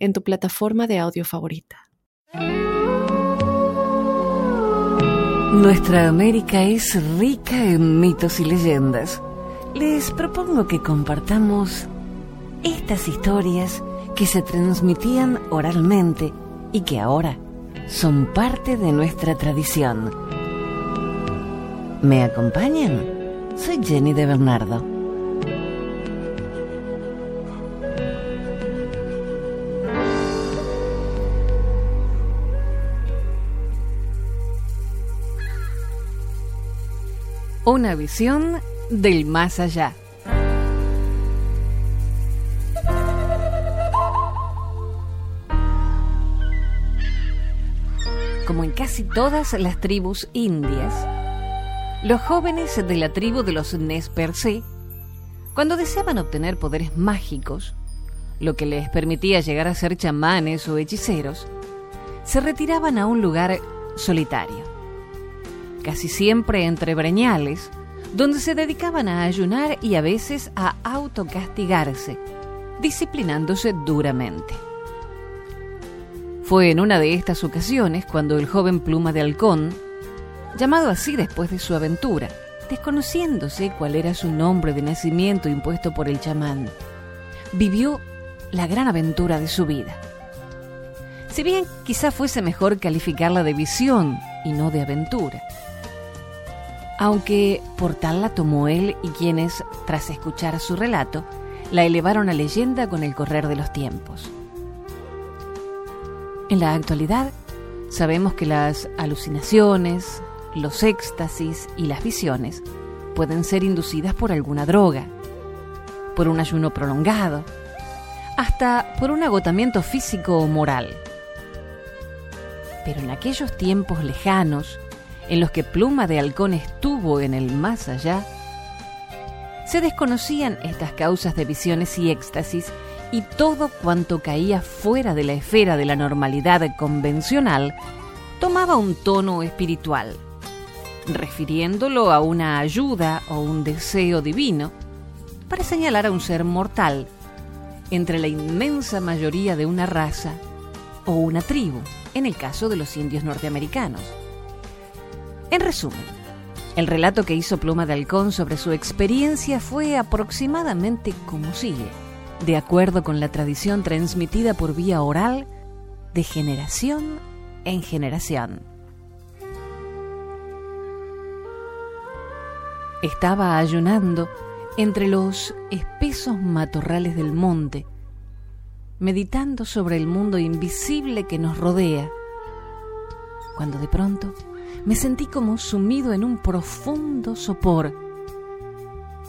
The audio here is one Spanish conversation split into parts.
en tu plataforma de audio favorita. Nuestra América es rica en mitos y leyendas. Les propongo que compartamos estas historias que se transmitían oralmente y que ahora son parte de nuestra tradición. ¿Me acompañan? Soy Jenny de Bernardo. Una visión del más allá. Como en casi todas las tribus indias, los jóvenes de la tribu de los Nez cuando deseaban obtener poderes mágicos, lo que les permitía llegar a ser chamanes o hechiceros, se retiraban a un lugar solitario casi siempre entre breñales, donde se dedicaban a ayunar y a veces a autocastigarse, disciplinándose duramente. Fue en una de estas ocasiones cuando el joven Pluma de Halcón, llamado así después de su aventura, desconociéndose cuál era su nombre de nacimiento impuesto por el chamán, vivió la gran aventura de su vida. Si bien quizá fuese mejor calificarla de visión y no de aventura aunque por tal la tomó él y quienes, tras escuchar su relato, la elevaron a leyenda con el correr de los tiempos. En la actualidad, sabemos que las alucinaciones, los éxtasis y las visiones pueden ser inducidas por alguna droga, por un ayuno prolongado, hasta por un agotamiento físico o moral. Pero en aquellos tiempos lejanos, en los que Pluma de Halcón estuvo en el más allá, se desconocían estas causas de visiones y éxtasis y todo cuanto caía fuera de la esfera de la normalidad convencional tomaba un tono espiritual, refiriéndolo a una ayuda o un deseo divino para señalar a un ser mortal entre la inmensa mayoría de una raza o una tribu, en el caso de los indios norteamericanos. En resumen, el relato que hizo Pluma de Halcón sobre su experiencia fue aproximadamente como sigue, de acuerdo con la tradición transmitida por vía oral de generación en generación. Estaba ayunando entre los espesos matorrales del monte, meditando sobre el mundo invisible que nos rodea, cuando de pronto me sentí como sumido en un profundo sopor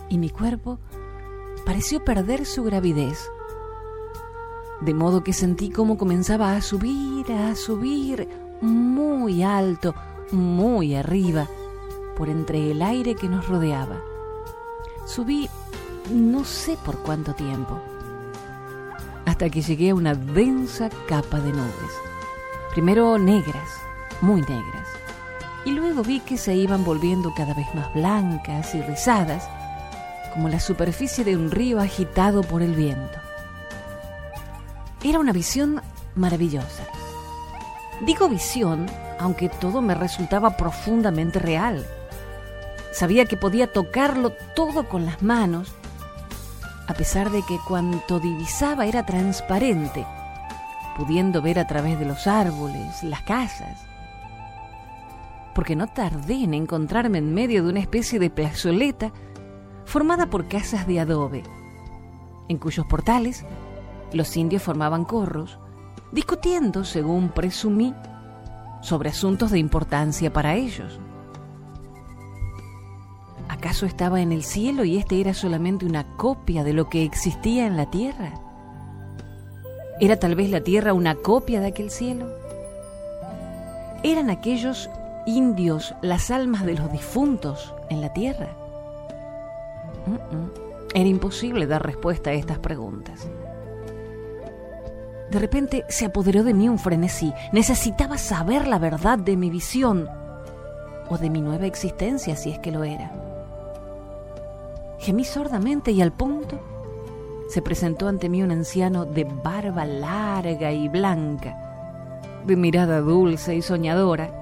y mi cuerpo pareció perder su gravidez. De modo que sentí como comenzaba a subir, a subir muy alto, muy arriba, por entre el aire que nos rodeaba. Subí no sé por cuánto tiempo, hasta que llegué a una densa capa de nubes, primero negras, muy negras y luego vi que se iban volviendo cada vez más blancas y rizadas, como la superficie de un río agitado por el viento. Era una visión maravillosa. Digo visión, aunque todo me resultaba profundamente real. Sabía que podía tocarlo todo con las manos, a pesar de que cuanto divisaba era transparente, pudiendo ver a través de los árboles, las casas, porque no tardé en encontrarme en medio de una especie de plazoleta formada por casas de adobe, en cuyos portales los indios formaban corros, discutiendo, según presumí, sobre asuntos de importancia para ellos. ¿Acaso estaba en el cielo y este era solamente una copia de lo que existía en la tierra? ¿Era tal vez la tierra una copia de aquel cielo? ¿Eran aquellos indios las almas de los difuntos en la tierra? Era imposible dar respuesta a estas preguntas. De repente se apoderó de mí un frenesí. Necesitaba saber la verdad de mi visión o de mi nueva existencia, si es que lo era. Gemí sordamente y al punto se presentó ante mí un anciano de barba larga y blanca, de mirada dulce y soñadora,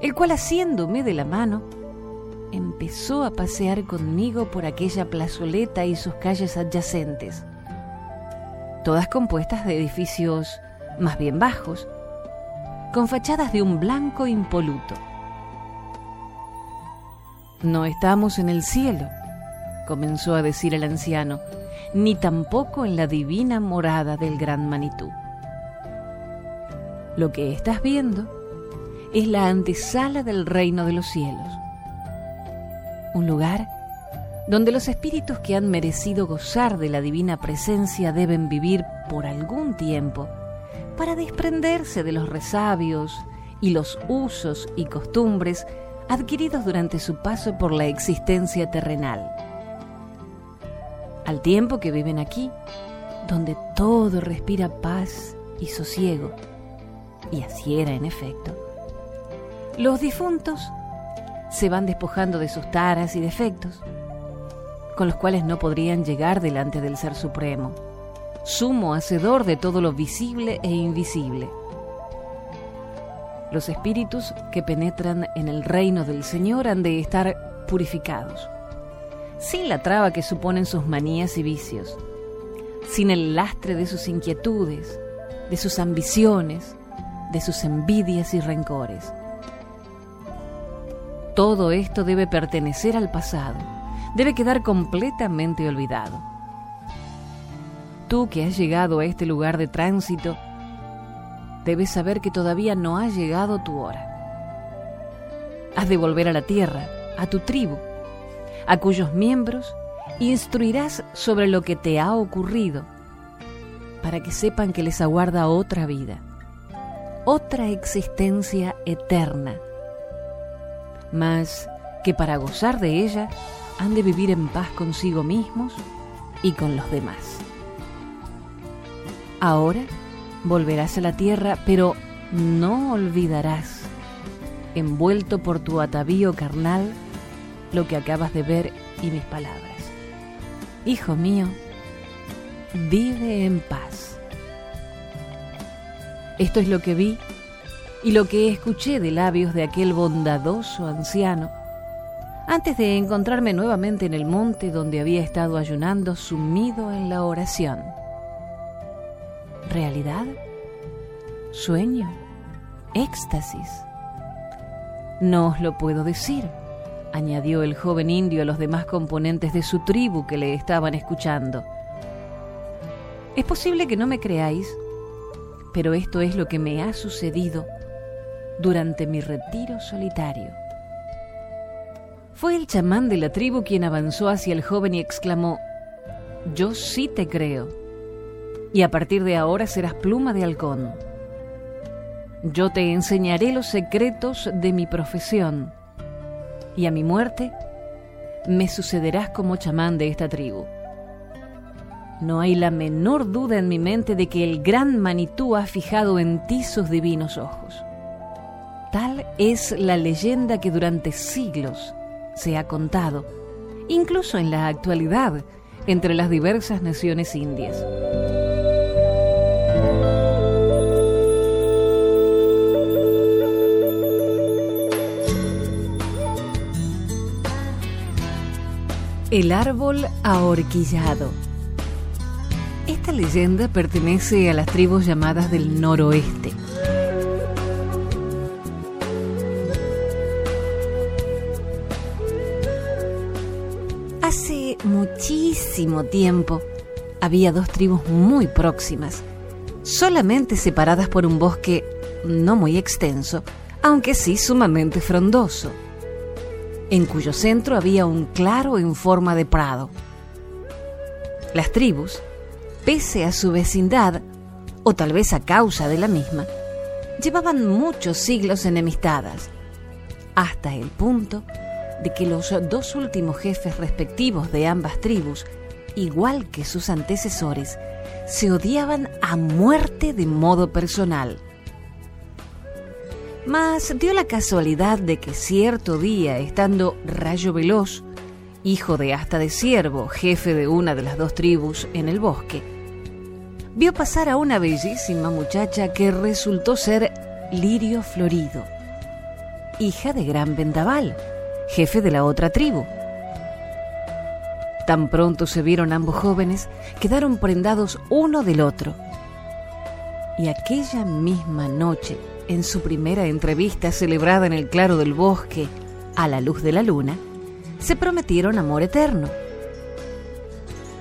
el cual haciéndome de la mano, empezó a pasear conmigo por aquella plazoleta y sus calles adyacentes, todas compuestas de edificios más bien bajos, con fachadas de un blanco impoluto. No estamos en el cielo, comenzó a decir el anciano, ni tampoco en la divina morada del gran Manitú. Lo que estás viendo es la antesala del reino de los cielos, un lugar donde los espíritus que han merecido gozar de la divina presencia deben vivir por algún tiempo para desprenderse de los resabios y los usos y costumbres adquiridos durante su paso por la existencia terrenal al tiempo que viven aquí, donde todo respira paz y sosiego. Y así era en efecto. Los difuntos se van despojando de sus taras y defectos, con los cuales no podrían llegar delante del Ser Supremo, sumo hacedor de todo lo visible e invisible. Los espíritus que penetran en el reino del Señor han de estar purificados sin la traba que suponen sus manías y vicios, sin el lastre de sus inquietudes, de sus ambiciones, de sus envidias y rencores. Todo esto debe pertenecer al pasado, debe quedar completamente olvidado. Tú que has llegado a este lugar de tránsito, debes saber que todavía no ha llegado tu hora. Has de volver a la tierra, a tu tribu, a cuyos miembros instruirás sobre lo que te ha ocurrido, para que sepan que les aguarda otra vida, otra existencia eterna, mas que para gozar de ella han de vivir en paz consigo mismos y con los demás. Ahora volverás a la tierra, pero no olvidarás, envuelto por tu atavío carnal, lo que acabas de ver y mis palabras. Hijo mío, vive en paz. Esto es lo que vi y lo que escuché de labios de aquel bondadoso anciano antes de encontrarme nuevamente en el monte donde había estado ayunando sumido en la oración. ¿Realidad? ¿Sueño? ¿Éxtasis? No os lo puedo decir añadió el joven indio a los demás componentes de su tribu que le estaban escuchando. Es posible que no me creáis, pero esto es lo que me ha sucedido durante mi retiro solitario. Fue el chamán de la tribu quien avanzó hacia el joven y exclamó, Yo sí te creo, y a partir de ahora serás pluma de halcón. Yo te enseñaré los secretos de mi profesión y a mi muerte me sucederás como chamán de esta tribu. No hay la menor duda en mi mente de que el gran Manitú ha fijado en ti sus divinos ojos. Tal es la leyenda que durante siglos se ha contado, incluso en la actualidad, entre las diversas naciones indias. El árbol ahorquillado. Esta leyenda pertenece a las tribus llamadas del noroeste. Muchísimo tiempo había dos tribus muy próximas, solamente separadas por un bosque no muy extenso, aunque sí sumamente frondoso en cuyo centro había un claro en forma de prado. Las tribus, pese a su vecindad, o tal vez a causa de la misma, llevaban muchos siglos enemistadas, hasta el punto de que los dos últimos jefes respectivos de ambas tribus, igual que sus antecesores, se odiaban a muerte de modo personal. Mas dio la casualidad de que cierto día, estando Rayo Veloz, hijo de Asta de Ciervo, jefe de una de las dos tribus en el bosque, vio pasar a una bellísima muchacha que resultó ser Lirio Florido, hija de Gran Vendaval, jefe de la otra tribu. Tan pronto se vieron ambos jóvenes, quedaron prendados uno del otro. Y aquella misma noche, en su primera entrevista celebrada en el claro del bosque, a la luz de la luna, se prometieron amor eterno.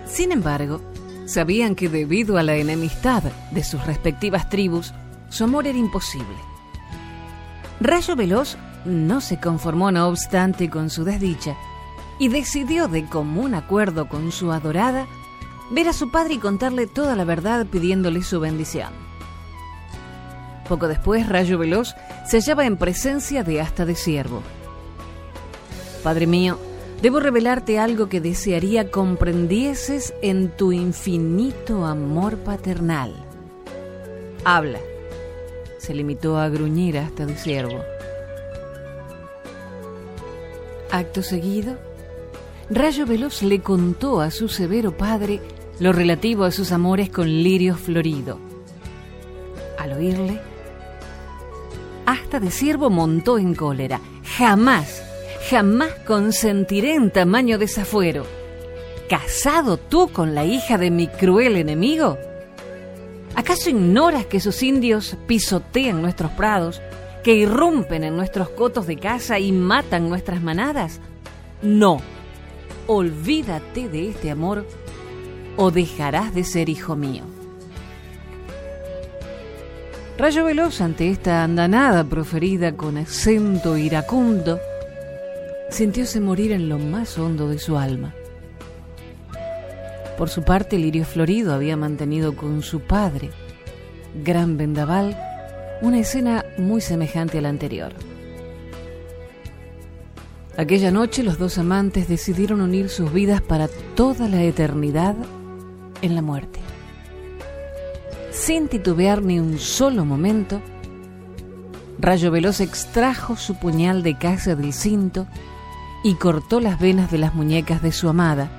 Sin embargo, sabían que debido a la enemistad de sus respectivas tribus, su amor era imposible. Rayo Veloz no se conformó, no obstante, con su desdicha y decidió de común acuerdo con su adorada ver a su padre y contarle toda la verdad pidiéndole su bendición. Poco después, Rayo Veloz se hallaba en presencia de Asta de Siervo. Padre mío, debo revelarte algo que desearía comprendieses en tu infinito amor paternal. Habla. Se limitó a gruñir hasta de siervo. Acto seguido, Rayo Veloz le contó a su severo padre lo relativo a sus amores con Lirio Florido. Al oírle, hasta de siervo montó en cólera. Jamás, jamás consentiré en tamaño desafuero. ¿Casado tú con la hija de mi cruel enemigo? ¿Acaso ignoras que sus indios pisotean nuestros prados, que irrumpen en nuestros cotos de caza y matan nuestras manadas? No, olvídate de este amor o dejarás de ser hijo mío. Rayo Veloz, ante esta andanada proferida con acento iracundo, sintióse morir en lo más hondo de su alma. Por su parte, Lirio Florido había mantenido con su padre, Gran Vendaval, una escena muy semejante a la anterior. Aquella noche los dos amantes decidieron unir sus vidas para toda la eternidad en la muerte. Sin titubear ni un solo momento, Rayo Veloz extrajo su puñal de caza del cinto y cortó las venas de las muñecas de su amada,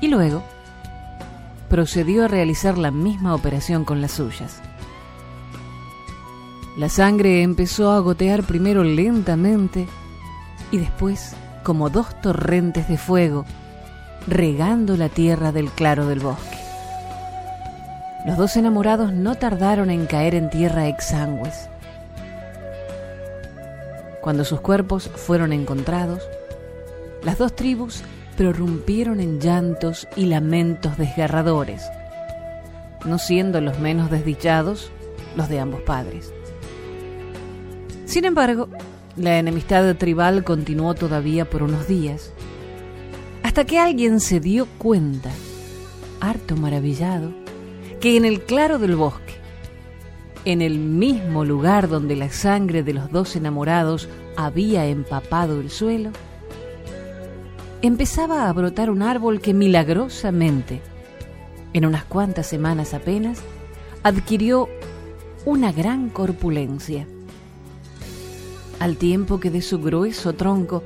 y luego procedió a realizar la misma operación con las suyas. La sangre empezó a gotear primero lentamente y después como dos torrentes de fuego, regando la tierra del claro del bosque. Los dos enamorados no tardaron en caer en tierra exangües. Cuando sus cuerpos fueron encontrados, las dos tribus prorrumpieron en llantos y lamentos desgarradores, no siendo los menos desdichados los de ambos padres. Sin embargo, la enemistad tribal continuó todavía por unos días, hasta que alguien se dio cuenta, harto maravillado, que en el claro del bosque, en el mismo lugar donde la sangre de los dos enamorados había empapado el suelo, empezaba a brotar un árbol que milagrosamente, en unas cuantas semanas apenas, adquirió una gran corpulencia al tiempo que de su grueso tronco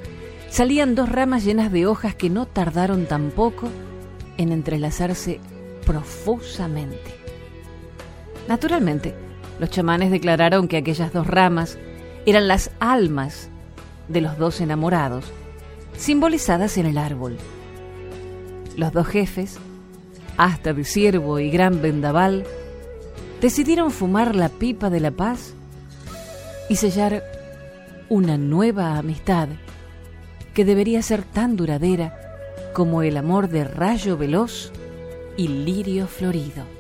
salían dos ramas llenas de hojas que no tardaron tampoco en entrelazarse profusamente. Naturalmente, los chamanes declararon que aquellas dos ramas eran las almas de los dos enamorados, simbolizadas en el árbol. Los dos jefes, hasta de Siervo y Gran Vendaval, decidieron fumar la pipa de la paz y sellar una nueva amistad que debería ser tan duradera como el amor de Rayo Veloz y Lirio Florido.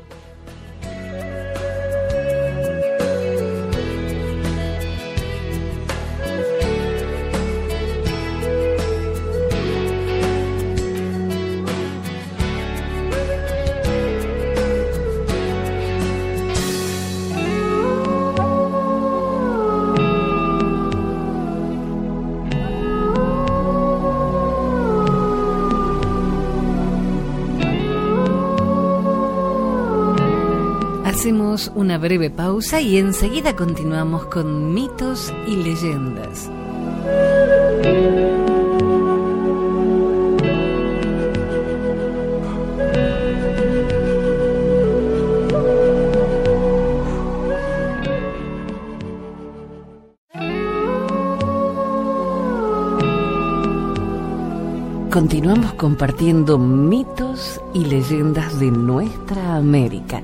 Una breve pausa y enseguida continuamos con mitos y leyendas. Continuamos compartiendo mitos y leyendas de nuestra América.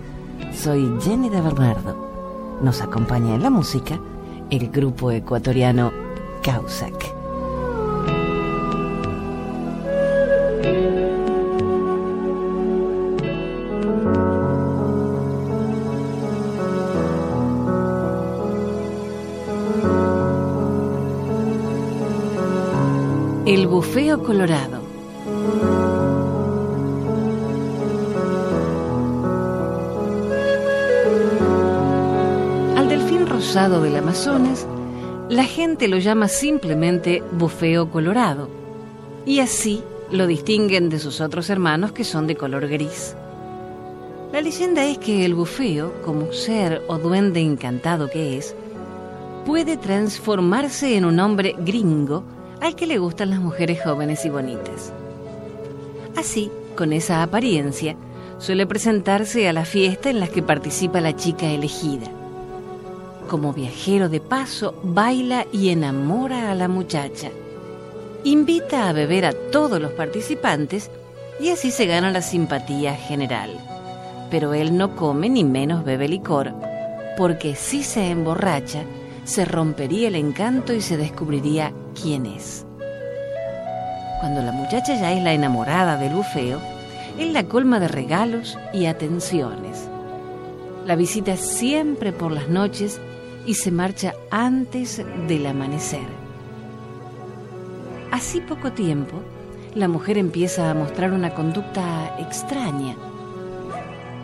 Soy Jenny de Bernardo. Nos acompaña en la música el grupo ecuatoriano Causac. El bufeo colorado. Del Amazonas, la gente lo llama simplemente bufeo colorado, y así lo distinguen de sus otros hermanos que son de color gris. La leyenda es que el bufeo, como ser o duende encantado que es, puede transformarse en un hombre gringo al que le gustan las mujeres jóvenes y bonitas. Así, con esa apariencia, suele presentarse a la fiesta en las que participa la chica elegida. Como viajero de paso, baila y enamora a la muchacha. Invita a beber a todos los participantes y así se gana la simpatía general. Pero él no come ni menos bebe licor, porque si se emborracha, se rompería el encanto y se descubriría quién es. Cuando la muchacha ya es la enamorada del bufeo, él la colma de regalos y atenciones. La visita siempre por las noches y se marcha antes del amanecer. Así poco tiempo, la mujer empieza a mostrar una conducta extraña,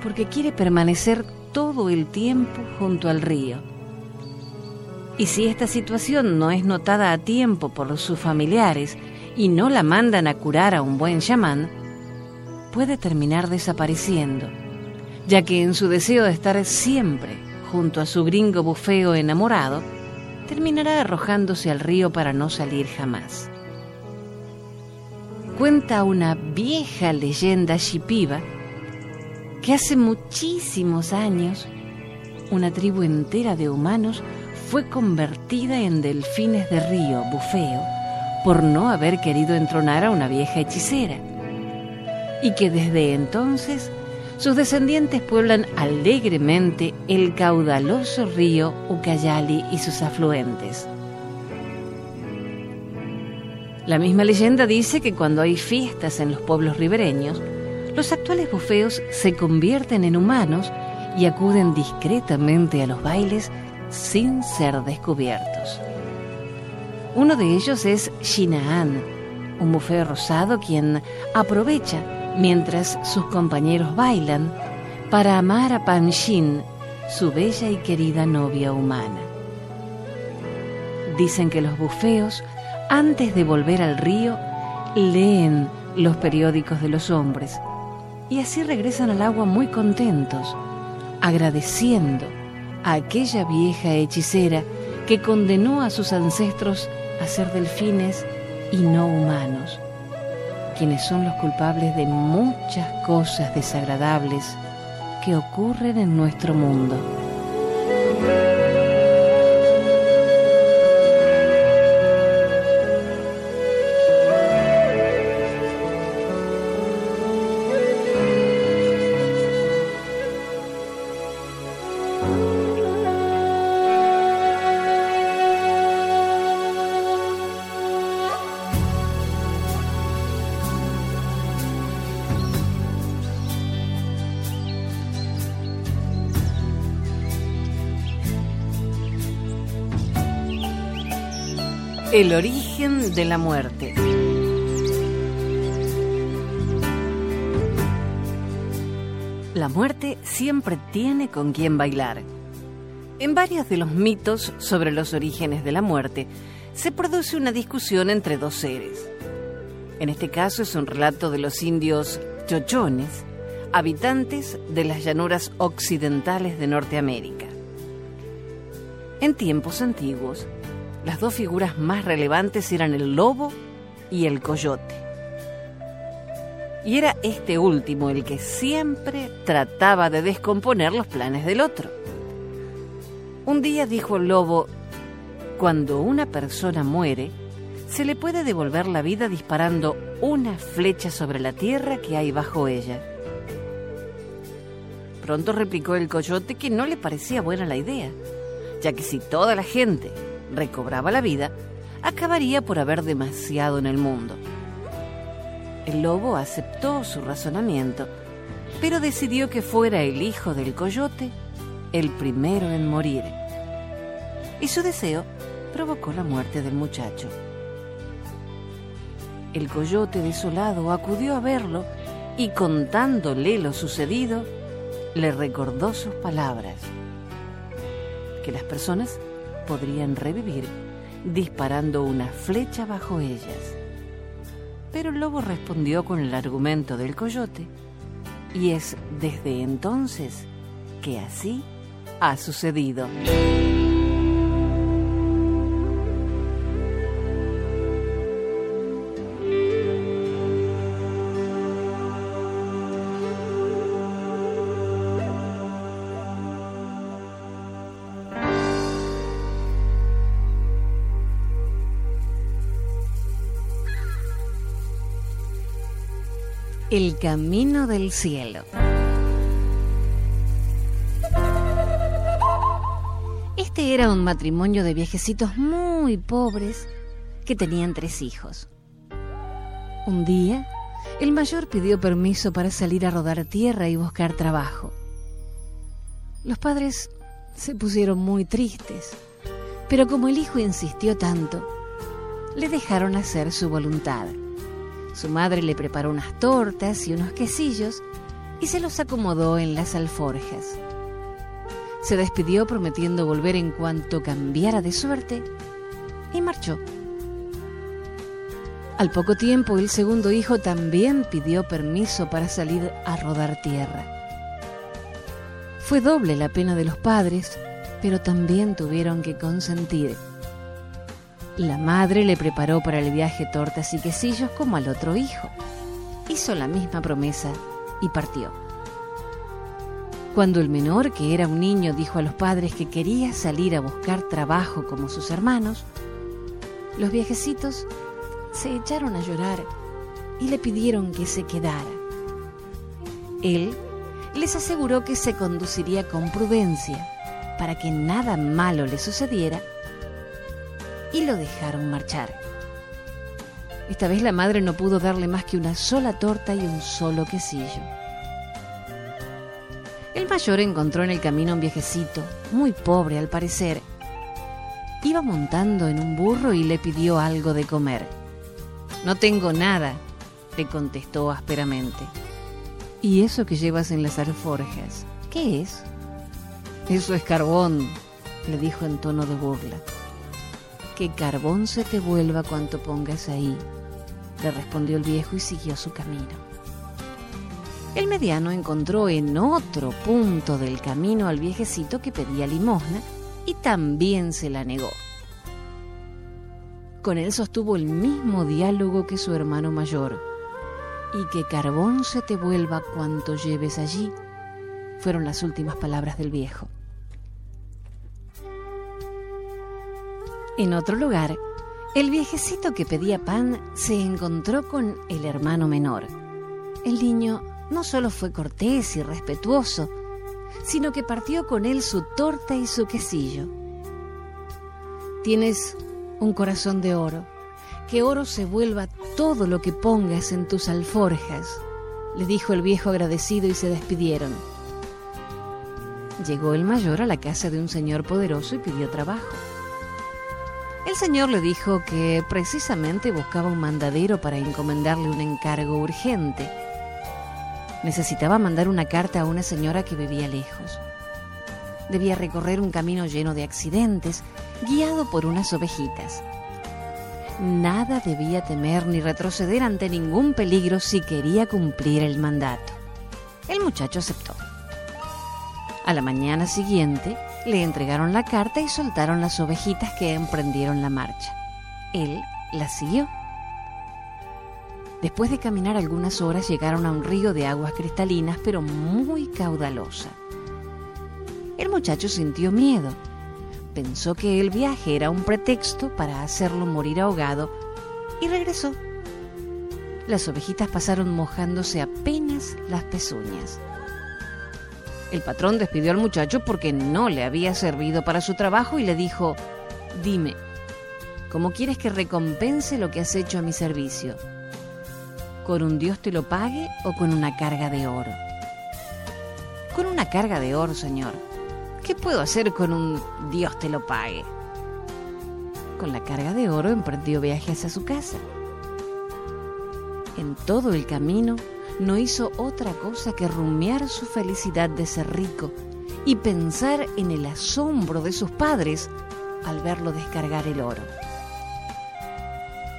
porque quiere permanecer todo el tiempo junto al río. Y si esta situación no es notada a tiempo por sus familiares y no la mandan a curar a un buen chamán, puede terminar desapareciendo, ya que en su deseo de estar siempre junto a su gringo bufeo enamorado, terminará arrojándose al río para no salir jamás. Cuenta una vieja leyenda shipiba que hace muchísimos años una tribu entera de humanos fue convertida en delfines de río, bufeo, por no haber querido entronar a una vieja hechicera, y que desde entonces sus descendientes pueblan alegremente el caudaloso río Ucayali y sus afluentes. La misma leyenda dice que cuando hay fiestas en los pueblos ribereños, los actuales bufeos se convierten en humanos y acuden discretamente a los bailes sin ser descubiertos. Uno de ellos es Shinaan, un bufeo rosado quien aprovecha mientras sus compañeros bailan para amar a Panshin, su bella y querida novia humana. Dicen que los bufeos, antes de volver al río, leen los periódicos de los hombres y así regresan al agua muy contentos, agradeciendo a aquella vieja hechicera que condenó a sus ancestros a ser delfines y no humanos, quienes son los culpables de muchas cosas desagradables que ocurren en nuestro mundo. El origen de la muerte. La muerte siempre tiene con quien bailar. En varios de los mitos sobre los orígenes de la muerte se produce una discusión entre dos seres. En este caso es un relato de los indios chochones, habitantes de las llanuras occidentales de Norteamérica. En tiempos antiguos, las dos figuras más relevantes eran el lobo y el coyote. Y era este último el que siempre trataba de descomponer los planes del otro. Un día dijo el lobo, cuando una persona muere, se le puede devolver la vida disparando una flecha sobre la tierra que hay bajo ella. Pronto replicó el coyote que no le parecía buena la idea, ya que si toda la gente recobraba la vida, acabaría por haber demasiado en el mundo. El lobo aceptó su razonamiento, pero decidió que fuera el hijo del coyote el primero en morir. Y su deseo provocó la muerte del muchacho. El coyote desolado acudió a verlo y contándole lo sucedido, le recordó sus palabras, que las personas podrían revivir disparando una flecha bajo ellas. Pero el lobo respondió con el argumento del coyote, y es desde entonces que así ha sucedido. Camino del cielo. Este era un matrimonio de viejecitos muy pobres que tenían tres hijos. Un día, el mayor pidió permiso para salir a rodar tierra y buscar trabajo. Los padres se pusieron muy tristes, pero como el hijo insistió tanto, le dejaron hacer su voluntad. Su madre le preparó unas tortas y unos quesillos y se los acomodó en las alforjas. Se despidió prometiendo volver en cuanto cambiara de suerte y marchó. Al poco tiempo el segundo hijo también pidió permiso para salir a rodar tierra. Fue doble la pena de los padres, pero también tuvieron que consentir. La madre le preparó para el viaje tortas y quesillos como al otro hijo. Hizo la misma promesa y partió. Cuando el menor, que era un niño, dijo a los padres que quería salir a buscar trabajo como sus hermanos, los viejecitos se echaron a llorar y le pidieron que se quedara. Él les aseguró que se conduciría con prudencia para que nada malo le sucediera y lo dejaron marchar. Esta vez la madre no pudo darle más que una sola torta y un solo quesillo. El mayor encontró en el camino un viejecito, muy pobre al parecer. Iba montando en un burro y le pidió algo de comer. No tengo nada, le contestó ásperamente. ¿Y eso que llevas en las alforjas? ¿Qué es? Eso es carbón, le dijo en tono de burla que carbón se te vuelva cuanto pongas ahí, le respondió el viejo y siguió su camino. El mediano encontró en otro punto del camino al viejecito que pedía limosna y también se la negó. Con él sostuvo el mismo diálogo que su hermano mayor, y que carbón se te vuelva cuanto lleves allí, fueron las últimas palabras del viejo. En otro lugar, el viejecito que pedía pan se encontró con el hermano menor. El niño no solo fue cortés y respetuoso, sino que partió con él su torta y su quesillo. Tienes un corazón de oro, que oro se vuelva todo lo que pongas en tus alforjas, le dijo el viejo agradecido y se despidieron. Llegó el mayor a la casa de un señor poderoso y pidió trabajo. Señor le dijo que precisamente buscaba un mandadero para encomendarle un encargo urgente. Necesitaba mandar una carta a una señora que vivía lejos. Debía recorrer un camino lleno de accidentes, guiado por unas ovejitas. Nada debía temer ni retroceder ante ningún peligro si quería cumplir el mandato. El muchacho aceptó. A la mañana siguiente le entregaron la carta y soltaron las ovejitas que emprendieron la marcha. Él las siguió. Después de caminar algunas horas llegaron a un río de aguas cristalinas pero muy caudalosa. El muchacho sintió miedo. Pensó que el viaje era un pretexto para hacerlo morir ahogado y regresó. Las ovejitas pasaron mojándose apenas las pezuñas. El patrón despidió al muchacho porque no le había servido para su trabajo y le dijo, dime, ¿cómo quieres que recompense lo que has hecho a mi servicio? ¿Con un Dios te lo pague o con una carga de oro? Con una carga de oro, señor. ¿Qué puedo hacer con un Dios te lo pague? Con la carga de oro emprendió viajes a su casa. En todo el camino no hizo otra cosa que rumiar su felicidad de ser rico y pensar en el asombro de sus padres al verlo descargar el oro.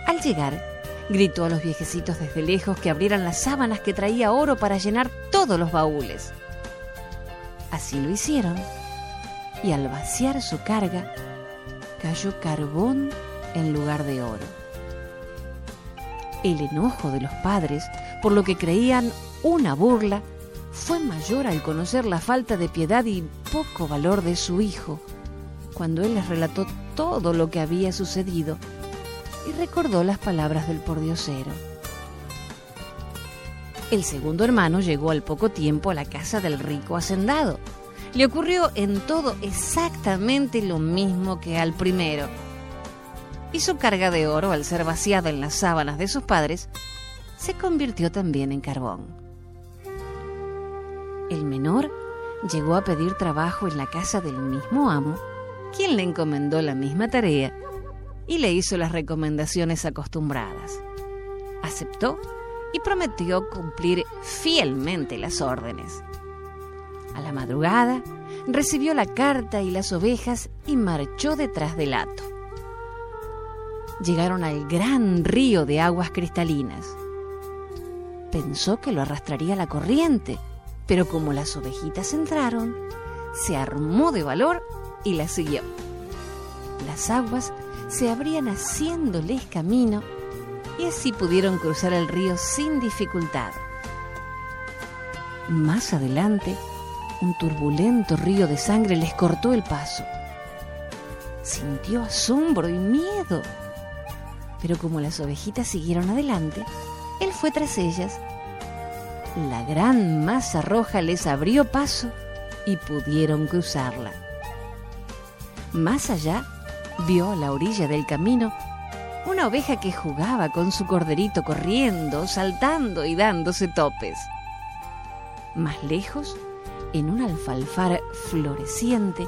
Al llegar, gritó a los viejecitos desde lejos que abrieran las sábanas que traía oro para llenar todos los baúles. Así lo hicieron, y al vaciar su carga, cayó carbón en lugar de oro el enojo de los padres por lo que creían una burla fue mayor al conocer la falta de piedad y poco valor de su hijo, cuando él les relató todo lo que había sucedido y recordó las palabras del pordiosero. El segundo hermano llegó al poco tiempo a la casa del rico hacendado. Le ocurrió en todo exactamente lo mismo que al primero y su carga de oro, al ser vaciada en las sábanas de sus padres, se convirtió también en carbón. El menor llegó a pedir trabajo en la casa del mismo amo, quien le encomendó la misma tarea y le hizo las recomendaciones acostumbradas. Aceptó y prometió cumplir fielmente las órdenes. A la madrugada, recibió la carta y las ovejas y marchó detrás del hato llegaron al gran río de aguas cristalinas. Pensó que lo arrastraría la corriente, pero como las ovejitas entraron, se armó de valor y la siguió. Las aguas se abrían haciéndoles camino y así pudieron cruzar el río sin dificultad. Más adelante, un turbulento río de sangre les cortó el paso. Sintió asombro y miedo pero como las ovejitas siguieron adelante, él fue tras ellas. La gran masa roja les abrió paso y pudieron cruzarla. Más allá, vio a la orilla del camino una oveja que jugaba con su corderito corriendo, saltando y dándose topes. Más lejos, en un alfalfar floreciente,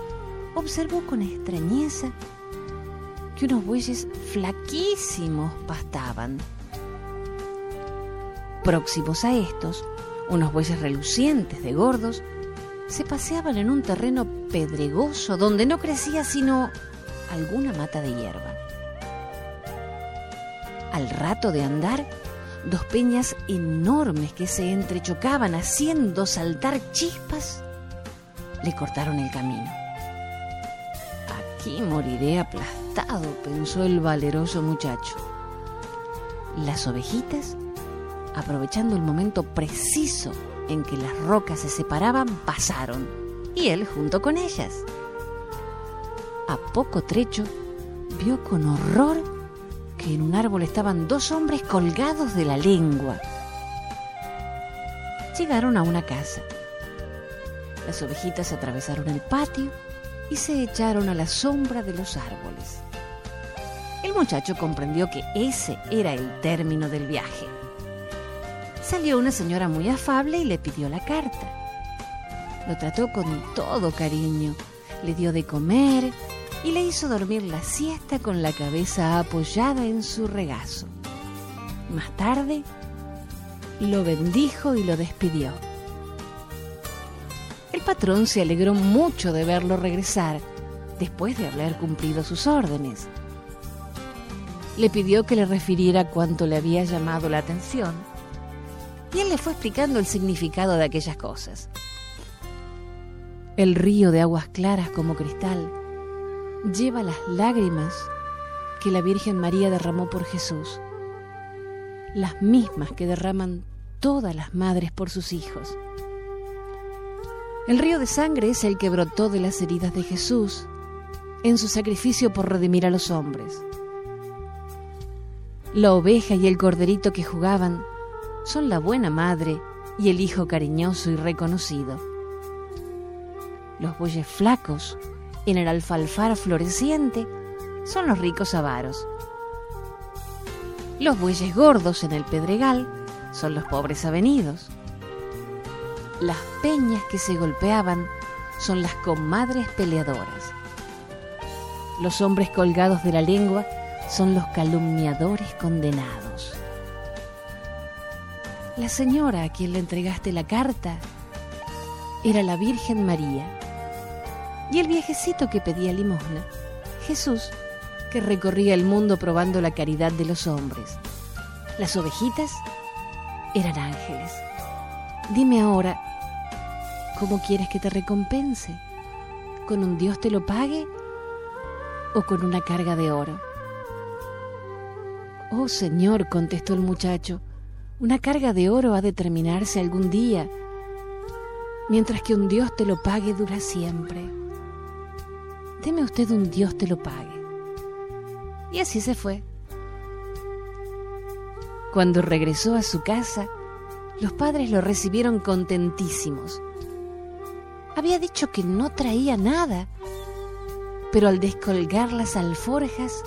observó con extrañeza que unos bueyes flaquísimos pastaban. Próximos a estos, unos bueyes relucientes de gordos se paseaban en un terreno pedregoso donde no crecía sino alguna mata de hierba. Al rato de andar, dos peñas enormes que se entrechocaban haciendo saltar chispas le cortaron el camino. Aquí moriré aplastado, pensó el valeroso muchacho. Las ovejitas, aprovechando el momento preciso en que las rocas se separaban, pasaron, y él junto con ellas. A poco trecho, vio con horror que en un árbol estaban dos hombres colgados de la lengua. Llegaron a una casa. Las ovejitas atravesaron el patio y se echaron a la sombra de los árboles. El muchacho comprendió que ese era el término del viaje. Salió una señora muy afable y le pidió la carta. Lo trató con todo cariño, le dio de comer y le hizo dormir la siesta con la cabeza apoyada en su regazo. Más tarde, lo bendijo y lo despidió patrón se alegró mucho de verlo regresar después de haber cumplido sus órdenes. Le pidió que le refiriera cuánto le había llamado la atención y él le fue explicando el significado de aquellas cosas. El río de aguas claras como cristal lleva las lágrimas que la Virgen María derramó por Jesús, las mismas que derraman todas las madres por sus hijos. El río de sangre es el que brotó de las heridas de Jesús en su sacrificio por redimir a los hombres. La oveja y el corderito que jugaban son la buena madre y el hijo cariñoso y reconocido. Los bueyes flacos en el alfalfar floreciente son los ricos avaros. Los bueyes gordos en el pedregal son los pobres avenidos. Las peñas que se golpeaban son las comadres peleadoras. Los hombres colgados de la lengua son los calumniadores condenados. La señora a quien le entregaste la carta era la Virgen María. Y el viejecito que pedía limosna, Jesús, que recorría el mundo probando la caridad de los hombres. Las ovejitas eran ángeles. Dime ahora, ¿cómo quieres que te recompense? ¿Con un Dios te lo pague o con una carga de oro? Oh Señor, contestó el muchacho, una carga de oro ha de terminarse algún día, mientras que un Dios te lo pague dura siempre. Deme usted un Dios te lo pague. Y así se fue. Cuando regresó a su casa, los padres lo recibieron contentísimos. Había dicho que no traía nada, pero al descolgar las alforjas,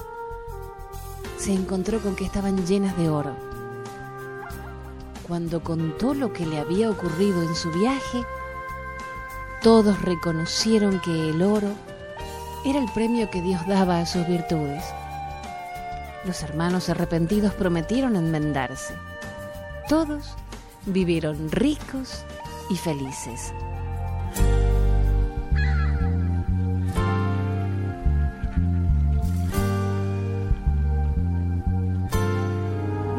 se encontró con que estaban llenas de oro. Cuando contó lo que le había ocurrido en su viaje, todos reconocieron que el oro era el premio que Dios daba a sus virtudes. Los hermanos arrepentidos prometieron enmendarse. Todos vivieron ricos y felices.